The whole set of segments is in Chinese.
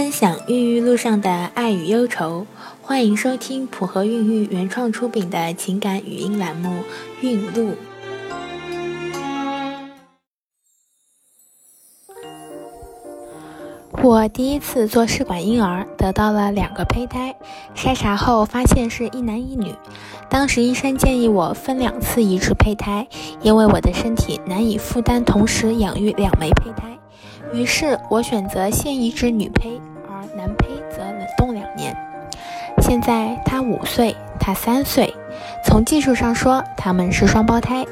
分享孕育路上的爱与忧愁，欢迎收听普和孕育原创出品的情感语音栏目《孕路》。我第一次做试管婴儿，得到了两个胚胎，筛查后发现是一男一女。当时医生建议我分两次移植胚胎，因为我的身体难以负担同时养育两枚胚胎。于是我选择先移植女胚，现在他五岁，他三岁，从技术上说他们是双胞胎。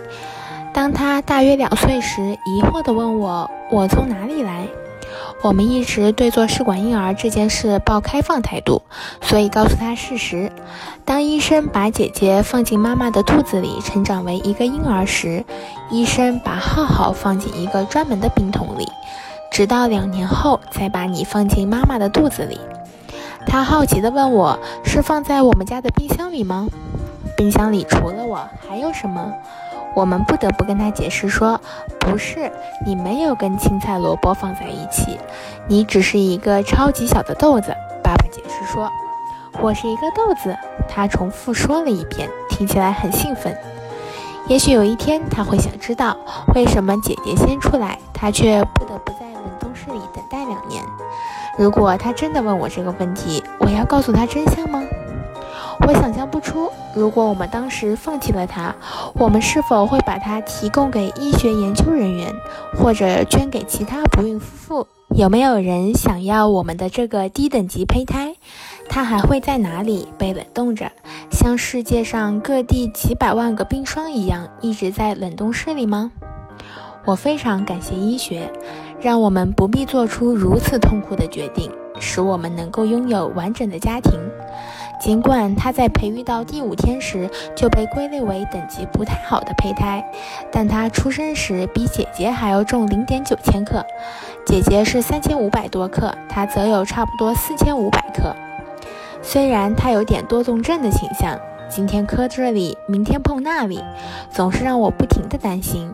当他大约两岁时，疑惑地问我：“我从哪里来？”我们一直对做试管婴儿这件事抱开放态度，所以告诉他事实：当医生把姐姐放进妈妈的肚子里成长为一个婴儿时，医生把浩浩放进一个专门的冰桶里，直到两年后才把你放进妈妈的肚子里。他好奇地问我：“是放在我们家的冰箱里吗？冰箱里除了我还有什么？”我们不得不跟他解释说，不是你没有跟青菜萝卜放在一起，你只是一个超级小的豆子。爸爸解释说，我是一个豆子。他重复说了一遍，听起来很兴奋。也许有一天他会想知道，为什么姐姐先出来，他却不得不在冷冻室里等待。如果他真的问我这个问题，我要告诉他真相吗？我想象不出，如果我们当时放弃了它，我们是否会把它提供给医学研究人员，或者捐给其他不孕夫妇？有没有人想要我们的这个低等级胚胎？它还会在哪里被冷冻着，像世界上各地几百万个冰霜一样，一直在冷冻室里吗？我非常感谢医学，让我们不必做出如此痛苦的决定，使我们能够拥有完整的家庭。尽管他在培育到第五天时就被归类为等级不太好的胚胎，但他出生时比姐姐还要重零点九千克，姐姐是三千五百多克，他则有差不多四千五百克。虽然他有点多动症的倾向，今天磕这里，明天碰那里，总是让我不停的担心，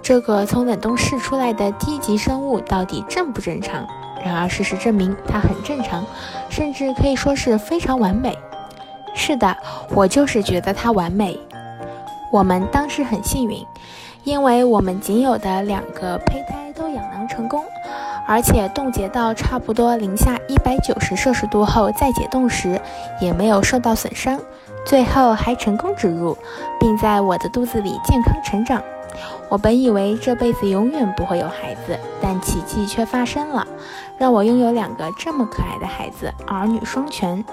这个从冷冻室出来的低级生物到底正不正常？然而事实证明，它很正常，甚至可以说是非常完美。是的，我就是觉得它完美。我们当时很幸运，因为我们仅有的两个胚胎都养囊成功，而且冻结到差不多零下一百九十摄氏度后再解冻时也没有受到损伤，最后还成功植入，并在我的肚子里健康成长。我本以为这辈子永远不会有孩子，但奇迹却发生了，让我拥有两个这么可爱的孩子，儿女双全。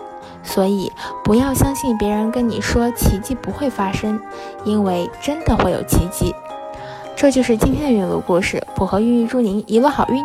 所以，不要相信别人跟你说奇迹不会发生，因为真的会有奇迹。这就是今天的孕路故事，普和孕育祝您一路好运。